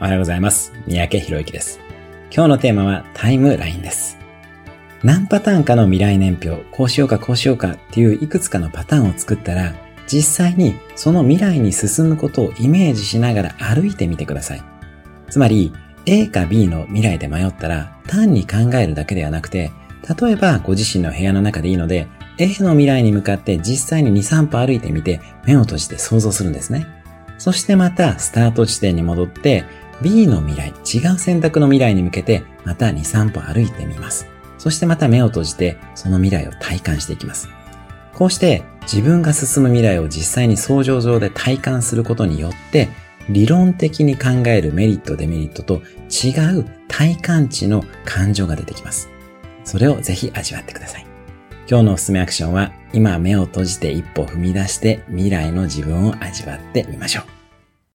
おはようございます。三宅博之です。今日のテーマはタイムラインです。何パターンかの未来年表、こうしようかこうしようかっていういくつかのパターンを作ったら、実際にその未来に進むことをイメージしながら歩いてみてください。つまり、A か B の未来で迷ったら、単に考えるだけではなくて、例えばご自身の部屋の中でいいので、A の未来に向かって実際に2、3歩歩いてみて、目を閉じて想像するんですね。そしてまたスタート地点に戻って、B の未来、違う選択の未来に向けて、また2、3歩歩いてみます。そしてまた目を閉じて、その未来を体感していきます。こうして自分が進む未来を実際に想像上で体感することによって、理論的に考えるメリット、デメリットと違う体感値の感情が出てきます。それをぜひ味わってください。今日のおすすめアクションは、今目を閉じて一歩踏み出して未来の自分を味わってみましょう。